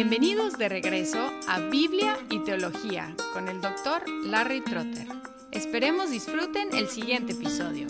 Bienvenidos de regreso a Biblia y Teología con el doctor Larry Trotter. Esperemos disfruten el siguiente episodio.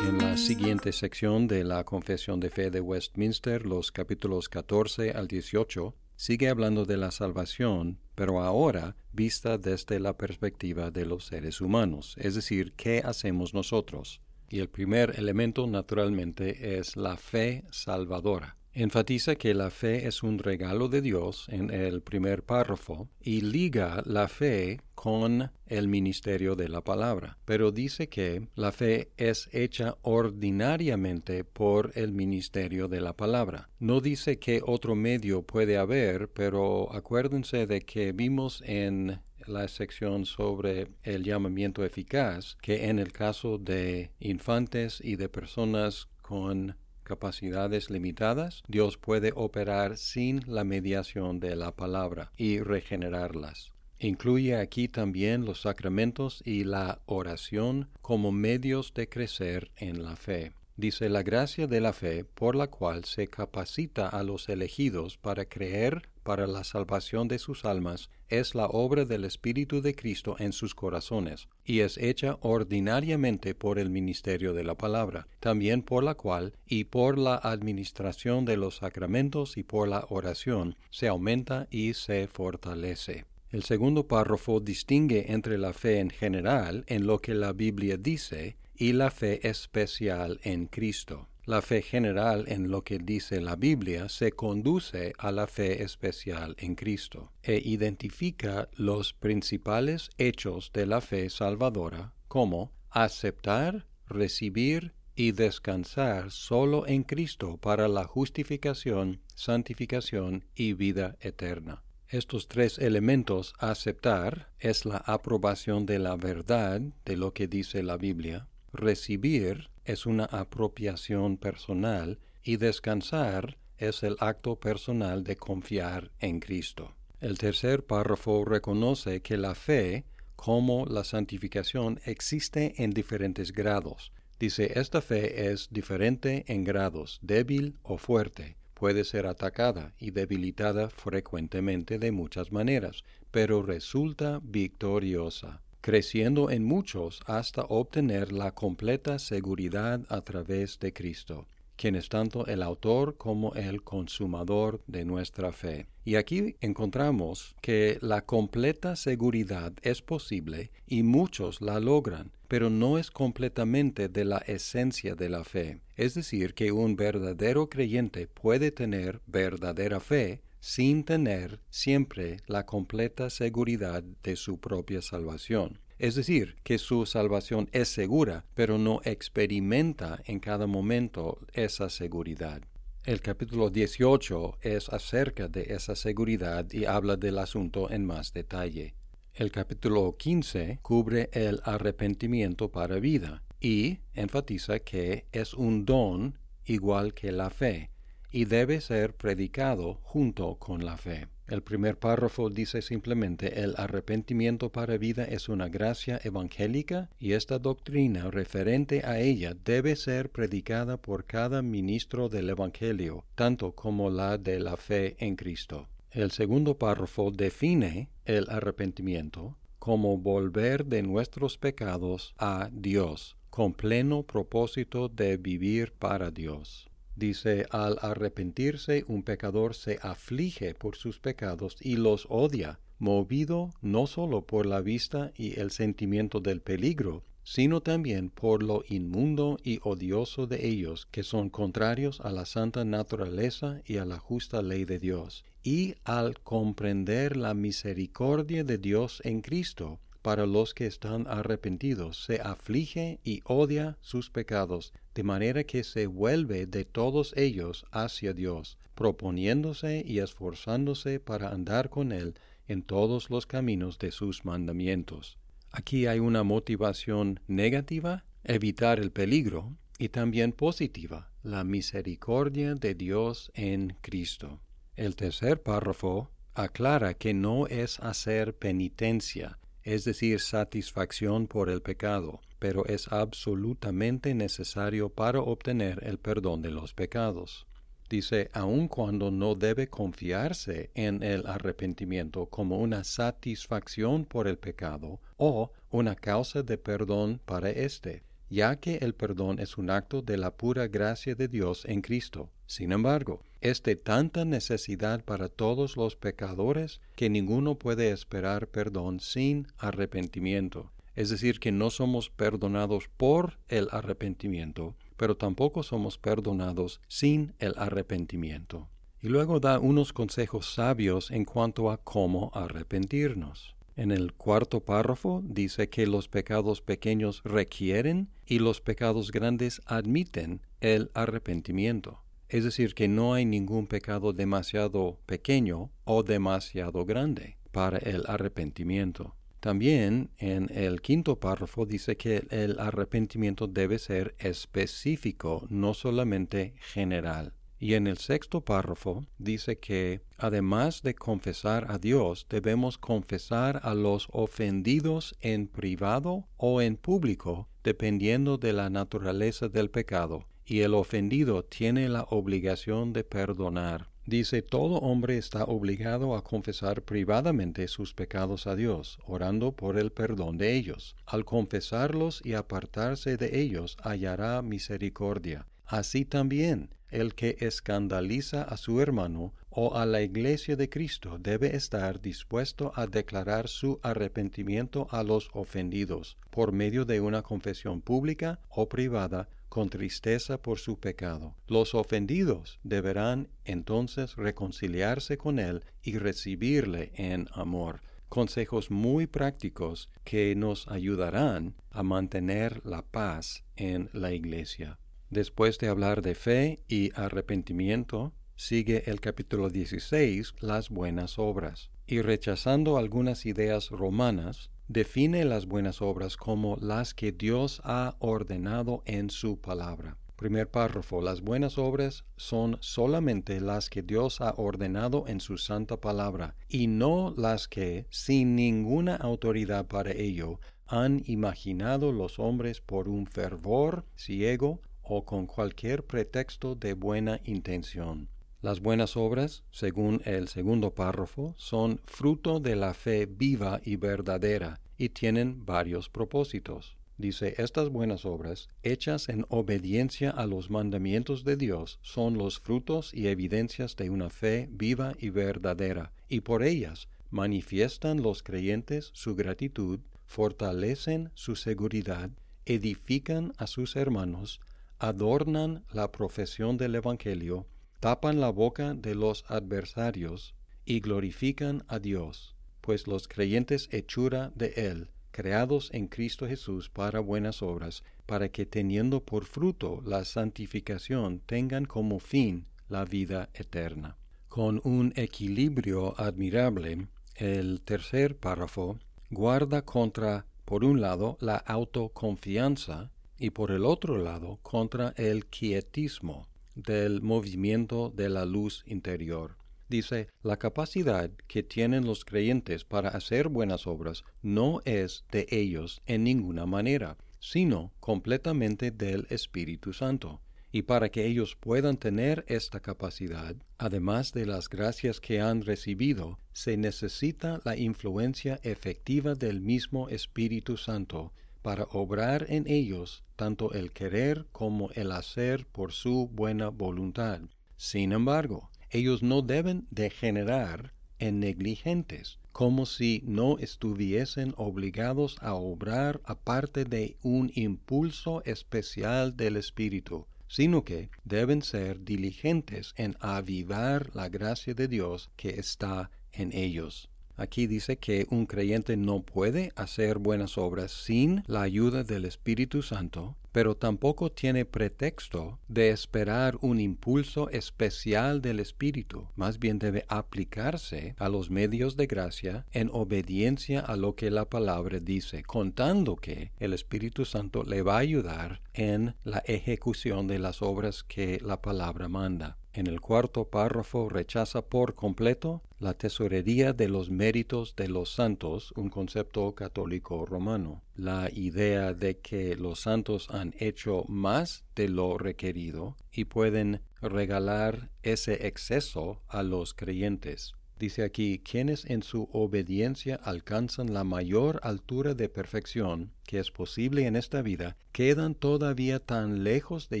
En la siguiente sección de la Confesión de Fe de Westminster, los capítulos 14 al 18, sigue hablando de la salvación, pero ahora vista desde la perspectiva de los seres humanos, es decir, ¿qué hacemos nosotros? Y el primer elemento naturalmente es la fe salvadora. Enfatiza que la fe es un regalo de Dios en el primer párrafo y liga la fe con el ministerio de la palabra, pero dice que la fe es hecha ordinariamente por el ministerio de la palabra. No dice qué otro medio puede haber, pero acuérdense de que vimos en la sección sobre el llamamiento eficaz, que en el caso de infantes y de personas con capacidades limitadas, Dios puede operar sin la mediación de la palabra y regenerarlas. Incluye aquí también los sacramentos y la oración como medios de crecer en la fe dice la gracia de la fe por la cual se capacita a los elegidos para creer para la salvación de sus almas es la obra del Espíritu de Cristo en sus corazones, y es hecha ordinariamente por el ministerio de la palabra, también por la cual, y por la administración de los sacramentos y por la oración, se aumenta y se fortalece. El segundo párrafo distingue entre la fe en general en lo que la Biblia dice y la fe especial en Cristo. La fe general en lo que dice la Biblia se conduce a la fe especial en Cristo e identifica los principales hechos de la fe salvadora como aceptar, recibir y descansar solo en Cristo para la justificación, santificación y vida eterna. Estos tres elementos aceptar es la aprobación de la verdad de lo que dice la Biblia, Recibir es una apropiación personal y descansar es el acto personal de confiar en Cristo. El tercer párrafo reconoce que la fe, como la santificación, existe en diferentes grados. Dice, esta fe es diferente en grados, débil o fuerte. Puede ser atacada y debilitada frecuentemente de muchas maneras, pero resulta victoriosa creciendo en muchos hasta obtener la completa seguridad a través de Cristo, quien es tanto el autor como el consumador de nuestra fe. Y aquí encontramos que la completa seguridad es posible y muchos la logran, pero no es completamente de la esencia de la fe. Es decir, que un verdadero creyente puede tener verdadera fe, sin tener siempre la completa seguridad de su propia salvación. Es decir, que su salvación es segura, pero no experimenta en cada momento esa seguridad. El capítulo 18 es acerca de esa seguridad y habla del asunto en más detalle. El capítulo 15 cubre el arrepentimiento para vida y enfatiza que es un don igual que la fe, y debe ser predicado junto con la fe. El primer párrafo dice simplemente el arrepentimiento para vida es una gracia evangélica y esta doctrina referente a ella debe ser predicada por cada ministro del Evangelio, tanto como la de la fe en Cristo. El segundo párrafo define el arrepentimiento como volver de nuestros pecados a Dios, con pleno propósito de vivir para Dios. Dice, al arrepentirse un pecador se aflige por sus pecados y los odia, movido no sólo por la vista y el sentimiento del peligro, sino también por lo inmundo y odioso de ellos, que son contrarios a la santa naturaleza y a la justa ley de Dios. Y al comprender la misericordia de Dios en Cristo, para los que están arrepentidos, se aflige y odia sus pecados, de manera que se vuelve de todos ellos hacia Dios, proponiéndose y esforzándose para andar con Él en todos los caminos de sus mandamientos. Aquí hay una motivación negativa, evitar el peligro, y también positiva, la misericordia de Dios en Cristo. El tercer párrafo aclara que no es hacer penitencia, es decir, satisfacción por el pecado, pero es absolutamente necesario para obtener el perdón de los pecados. Dice, aun cuando no debe confiarse en el arrepentimiento como una satisfacción por el pecado o una causa de perdón para éste, ya que el perdón es un acto de la pura gracia de Dios en Cristo. Sin embargo, es de tanta necesidad para todos los pecadores que ninguno puede esperar perdón sin arrepentimiento. Es decir, que no somos perdonados por el arrepentimiento, pero tampoco somos perdonados sin el arrepentimiento. Y luego da unos consejos sabios en cuanto a cómo arrepentirnos. En el cuarto párrafo dice que los pecados pequeños requieren y los pecados grandes admiten el arrepentimiento. Es decir, que no hay ningún pecado demasiado pequeño o demasiado grande para el arrepentimiento. También en el quinto párrafo dice que el arrepentimiento debe ser específico, no solamente general. Y en el sexto párrafo dice que además de confesar a Dios, debemos confesar a los ofendidos en privado o en público, dependiendo de la naturaleza del pecado, y el ofendido tiene la obligación de perdonar. Dice, todo hombre está obligado a confesar privadamente sus pecados a Dios, orando por el perdón de ellos. Al confesarlos y apartarse de ellos, hallará misericordia. Así también, el que escandaliza a su hermano o a la iglesia de Cristo debe estar dispuesto a declarar su arrepentimiento a los ofendidos, por medio de una confesión pública o privada con tristeza por su pecado. Los ofendidos deberán entonces reconciliarse con él y recibirle en amor. Consejos muy prácticos que nos ayudarán a mantener la paz en la iglesia. Después de hablar de fe y arrepentimiento, sigue el capítulo 16, las buenas obras. Y rechazando algunas ideas romanas, define las buenas obras como las que Dios ha ordenado en su palabra. Primer párrafo. Las buenas obras son solamente las que Dios ha ordenado en su santa palabra, y no las que, sin ninguna autoridad para ello, han imaginado los hombres por un fervor ciego o con cualquier pretexto de buena intención. Las buenas obras, según el segundo párrafo, son fruto de la fe viva y verdadera y tienen varios propósitos. Dice, estas buenas obras, hechas en obediencia a los mandamientos de Dios, son los frutos y evidencias de una fe viva y verdadera, y por ellas manifiestan los creyentes su gratitud, fortalecen su seguridad, edifican a sus hermanos, adornan la profesión del Evangelio, tapan la boca de los adversarios y glorifican a Dios, pues los creyentes hechura de Él, creados en Cristo Jesús para buenas obras, para que teniendo por fruto la santificación tengan como fin la vida eterna. Con un equilibrio admirable, el tercer párrafo guarda contra, por un lado, la autoconfianza y por el otro lado, contra el quietismo del movimiento de la luz interior. Dice, la capacidad que tienen los creyentes para hacer buenas obras no es de ellos en ninguna manera, sino completamente del Espíritu Santo. Y para que ellos puedan tener esta capacidad, además de las gracias que han recibido, se necesita la influencia efectiva del mismo Espíritu Santo para obrar en ellos tanto el querer como el hacer por su buena voluntad. Sin embargo, ellos no deben degenerar en negligentes, como si no estuviesen obligados a obrar aparte de un impulso especial del Espíritu, sino que deben ser diligentes en avivar la gracia de Dios que está en ellos. Aquí dice que un creyente no puede hacer buenas obras sin la ayuda del Espíritu Santo, pero tampoco tiene pretexto de esperar un impulso especial del Espíritu. Más bien debe aplicarse a los medios de gracia en obediencia a lo que la palabra dice, contando que el Espíritu Santo le va a ayudar en la ejecución de las obras que la palabra manda. En el cuarto párrafo rechaza por completo la tesorería de los méritos de los santos, un concepto católico romano. La idea de que los santos han hecho más de lo requerido y pueden regalar ese exceso a los creyentes. Dice aquí, quienes en su obediencia alcanzan la mayor altura de perfección que es posible en esta vida, quedan todavía tan lejos de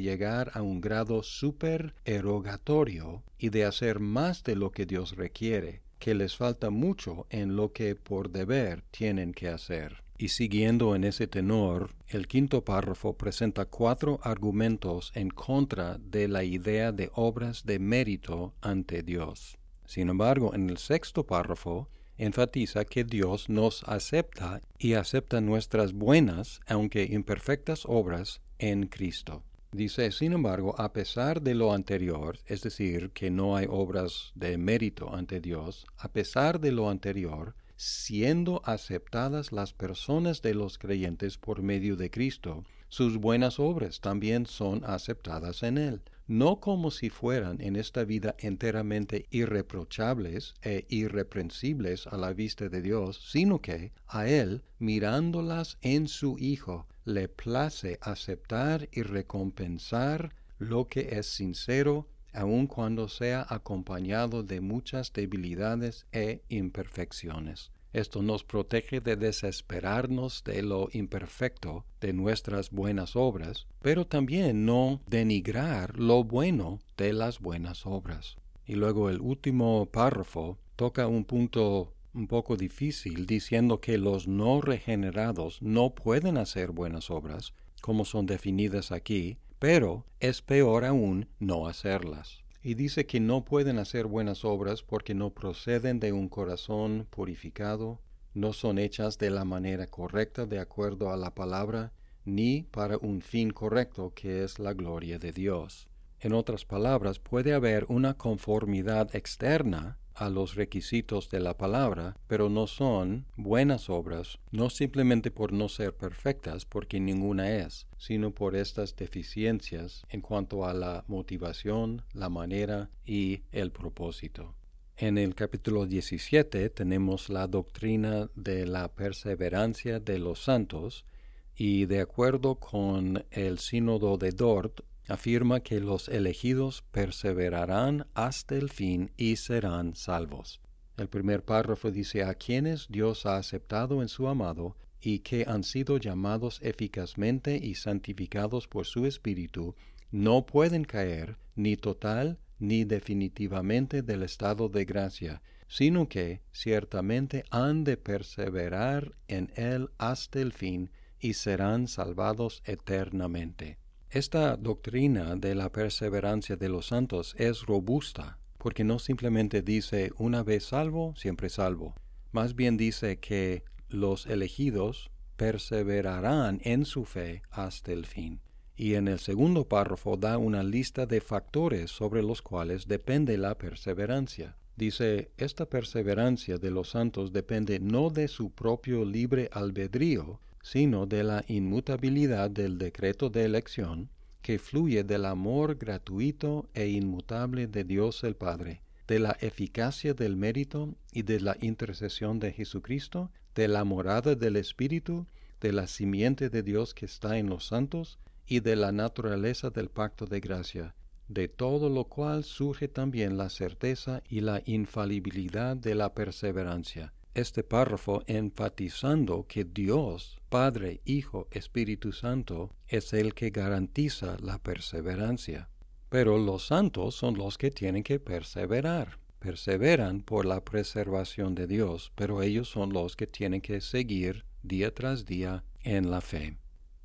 llegar a un grado supererogatorio y de hacer más de lo que Dios requiere, que les falta mucho en lo que por deber tienen que hacer. Y siguiendo en ese tenor, el quinto párrafo presenta cuatro argumentos en contra de la idea de obras de mérito ante Dios. Sin embargo, en el sexto párrafo enfatiza que Dios nos acepta y acepta nuestras buenas, aunque imperfectas obras en Cristo. Dice, sin embargo, a pesar de lo anterior, es decir, que no hay obras de mérito ante Dios, a pesar de lo anterior, siendo aceptadas las personas de los creyentes por medio de Cristo, sus buenas obras también son aceptadas en Él no como si fueran en esta vida enteramente irreprochables e irreprensibles a la vista de Dios, sino que a Él, mirándolas en su Hijo, le place aceptar y recompensar lo que es sincero, aun cuando sea acompañado de muchas debilidades e imperfecciones. Esto nos protege de desesperarnos de lo imperfecto de nuestras buenas obras, pero también no denigrar lo bueno de las buenas obras. Y luego el último párrafo toca un punto un poco difícil diciendo que los no regenerados no pueden hacer buenas obras, como son definidas aquí, pero es peor aún no hacerlas y dice que no pueden hacer buenas obras porque no proceden de un corazón purificado, no son hechas de la manera correcta de acuerdo a la palabra, ni para un fin correcto que es la gloria de Dios. En otras palabras, puede haber una conformidad externa a los requisitos de la palabra, pero no son buenas obras, no simplemente por no ser perfectas, porque ninguna es, sino por estas deficiencias en cuanto a la motivación, la manera y el propósito. En el capítulo 17 tenemos la doctrina de la perseverancia de los santos, y de acuerdo con el sínodo de Dort, afirma que los elegidos perseverarán hasta el fin y serán salvos. El primer párrafo dice a quienes Dios ha aceptado en su amado y que han sido llamados eficazmente y santificados por su Espíritu, no pueden caer ni total ni definitivamente del estado de gracia, sino que ciertamente han de perseverar en él hasta el fin y serán salvados eternamente. Esta doctrina de la perseverancia de los santos es robusta, porque no simplemente dice una vez salvo, siempre salvo, más bien dice que los elegidos perseverarán en su fe hasta el fin. Y en el segundo párrafo da una lista de factores sobre los cuales depende la perseverancia. Dice, esta perseverancia de los santos depende no de su propio libre albedrío, sino de la inmutabilidad del decreto de elección que fluye del amor gratuito e inmutable de Dios el Padre, de la eficacia del mérito y de la intercesión de Jesucristo, de la morada del Espíritu, de la simiente de Dios que está en los santos, y de la naturaleza del pacto de gracia, de todo lo cual surge también la certeza y la infalibilidad de la perseverancia este párrafo enfatizando que Dios, Padre, Hijo, Espíritu Santo, es el que garantiza la perseverancia. Pero los santos son los que tienen que perseverar. Perseveran por la preservación de Dios, pero ellos son los que tienen que seguir día tras día en la fe.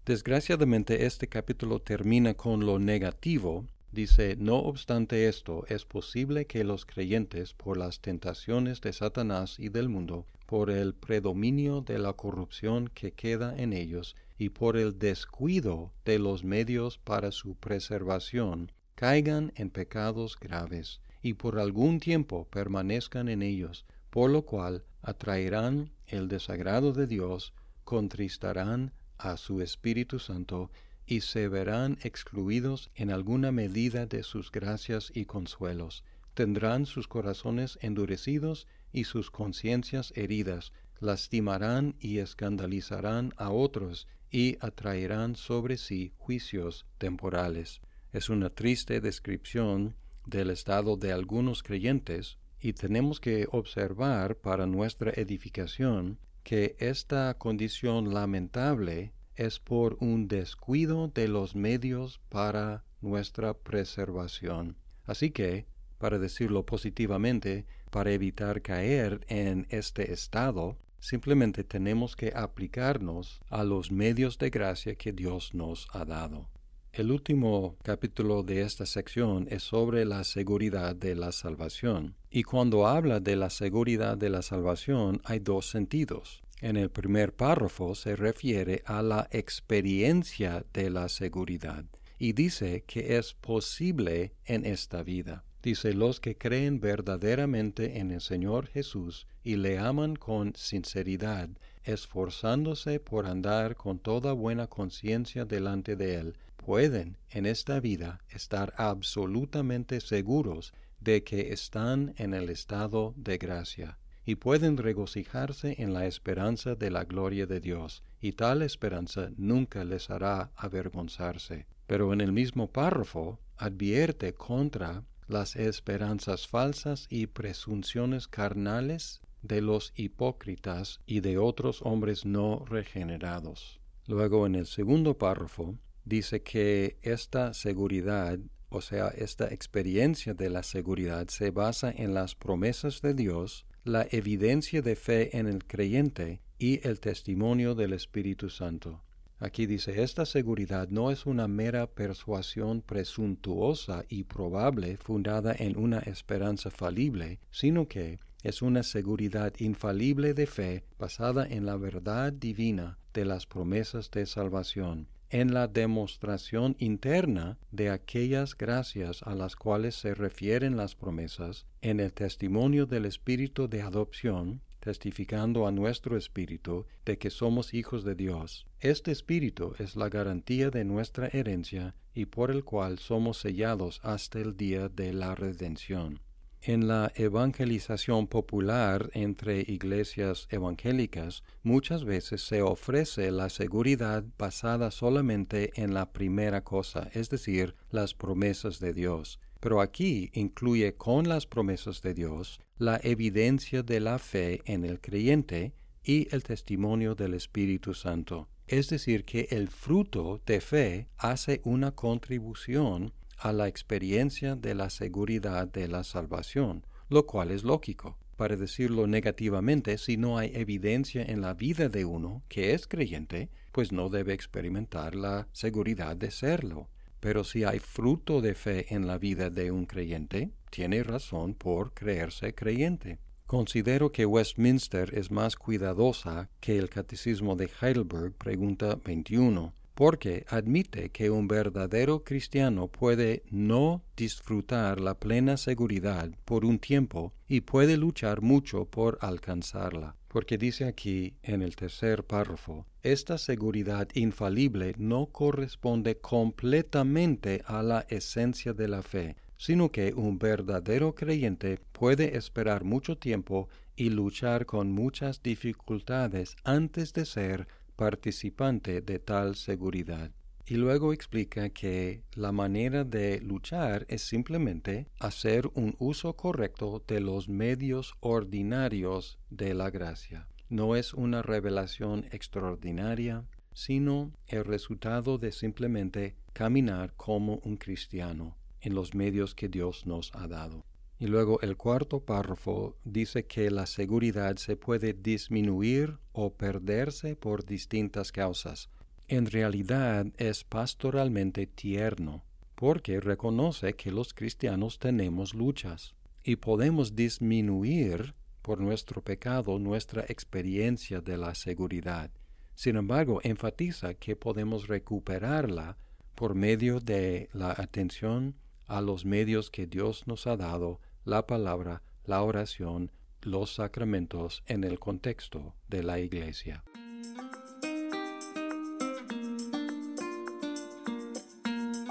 Desgraciadamente este capítulo termina con lo negativo Dice, no obstante esto, es posible que los creyentes, por las tentaciones de Satanás y del mundo, por el predominio de la corrupción que queda en ellos, y por el descuido de los medios para su preservación, caigan en pecados graves, y por algún tiempo permanezcan en ellos, por lo cual atraerán el desagrado de Dios, contristarán a su Espíritu Santo, y se verán excluidos en alguna medida de sus gracias y consuelos. Tendrán sus corazones endurecidos y sus conciencias heridas, lastimarán y escandalizarán a otros y atraerán sobre sí juicios temporales. Es una triste descripción del estado de algunos creyentes y tenemos que observar para nuestra edificación que esta condición lamentable es por un descuido de los medios para nuestra preservación. Así que, para decirlo positivamente, para evitar caer en este estado, simplemente tenemos que aplicarnos a los medios de gracia que Dios nos ha dado. El último capítulo de esta sección es sobre la seguridad de la salvación. Y cuando habla de la seguridad de la salvación hay dos sentidos. En el primer párrafo se refiere a la experiencia de la seguridad y dice que es posible en esta vida. Dice los que creen verdaderamente en el Señor Jesús y le aman con sinceridad, esforzándose por andar con toda buena conciencia delante de Él, pueden en esta vida estar absolutamente seguros de que están en el estado de gracia y pueden regocijarse en la esperanza de la gloria de Dios, y tal esperanza nunca les hará avergonzarse. Pero en el mismo párrafo advierte contra las esperanzas falsas y presunciones carnales de los hipócritas y de otros hombres no regenerados. Luego en el segundo párrafo dice que esta seguridad, o sea, esta experiencia de la seguridad se basa en las promesas de Dios, la evidencia de fe en el creyente y el testimonio del Espíritu Santo. Aquí dice, esta seguridad no es una mera persuasión presuntuosa y probable fundada en una esperanza falible, sino que es una seguridad infalible de fe basada en la verdad divina de las promesas de salvación en la demostración interna de aquellas gracias a las cuales se refieren las promesas, en el testimonio del Espíritu de adopción, testificando a nuestro espíritu de que somos hijos de Dios. Este espíritu es la garantía de nuestra herencia y por el cual somos sellados hasta el día de la redención. En la evangelización popular entre iglesias evangélicas muchas veces se ofrece la seguridad basada solamente en la primera cosa, es decir, las promesas de Dios. Pero aquí incluye con las promesas de Dios la evidencia de la fe en el creyente y el testimonio del Espíritu Santo. Es decir, que el fruto de fe hace una contribución a la experiencia de la seguridad de la salvación, lo cual es lógico. Para decirlo negativamente, si no hay evidencia en la vida de uno que es creyente, pues no debe experimentar la seguridad de serlo. Pero si hay fruto de fe en la vida de un creyente, tiene razón por creerse creyente. Considero que Westminster es más cuidadosa que el Catecismo de Heidelberg, pregunta 21, porque admite que un verdadero cristiano puede no disfrutar la plena seguridad por un tiempo y puede luchar mucho por alcanzarla. Porque dice aquí en el tercer párrafo, esta seguridad infalible no corresponde completamente a la esencia de la fe, sino que un verdadero creyente puede esperar mucho tiempo y luchar con muchas dificultades antes de ser participante de tal seguridad. Y luego explica que la manera de luchar es simplemente hacer un uso correcto de los medios ordinarios de la gracia. No es una revelación extraordinaria, sino el resultado de simplemente caminar como un cristiano en los medios que Dios nos ha dado. Y luego el cuarto párrafo dice que la seguridad se puede disminuir o perderse por distintas causas. En realidad es pastoralmente tierno, porque reconoce que los cristianos tenemos luchas y podemos disminuir por nuestro pecado nuestra experiencia de la seguridad. Sin embargo, enfatiza que podemos recuperarla por medio de la atención a los medios que Dios nos ha dado, la palabra, la oración, los sacramentos en el contexto de la Iglesia.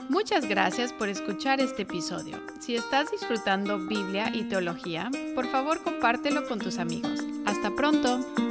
Muchas gracias por escuchar este episodio. Si estás disfrutando Biblia y teología, por favor compártelo con tus amigos. Hasta pronto.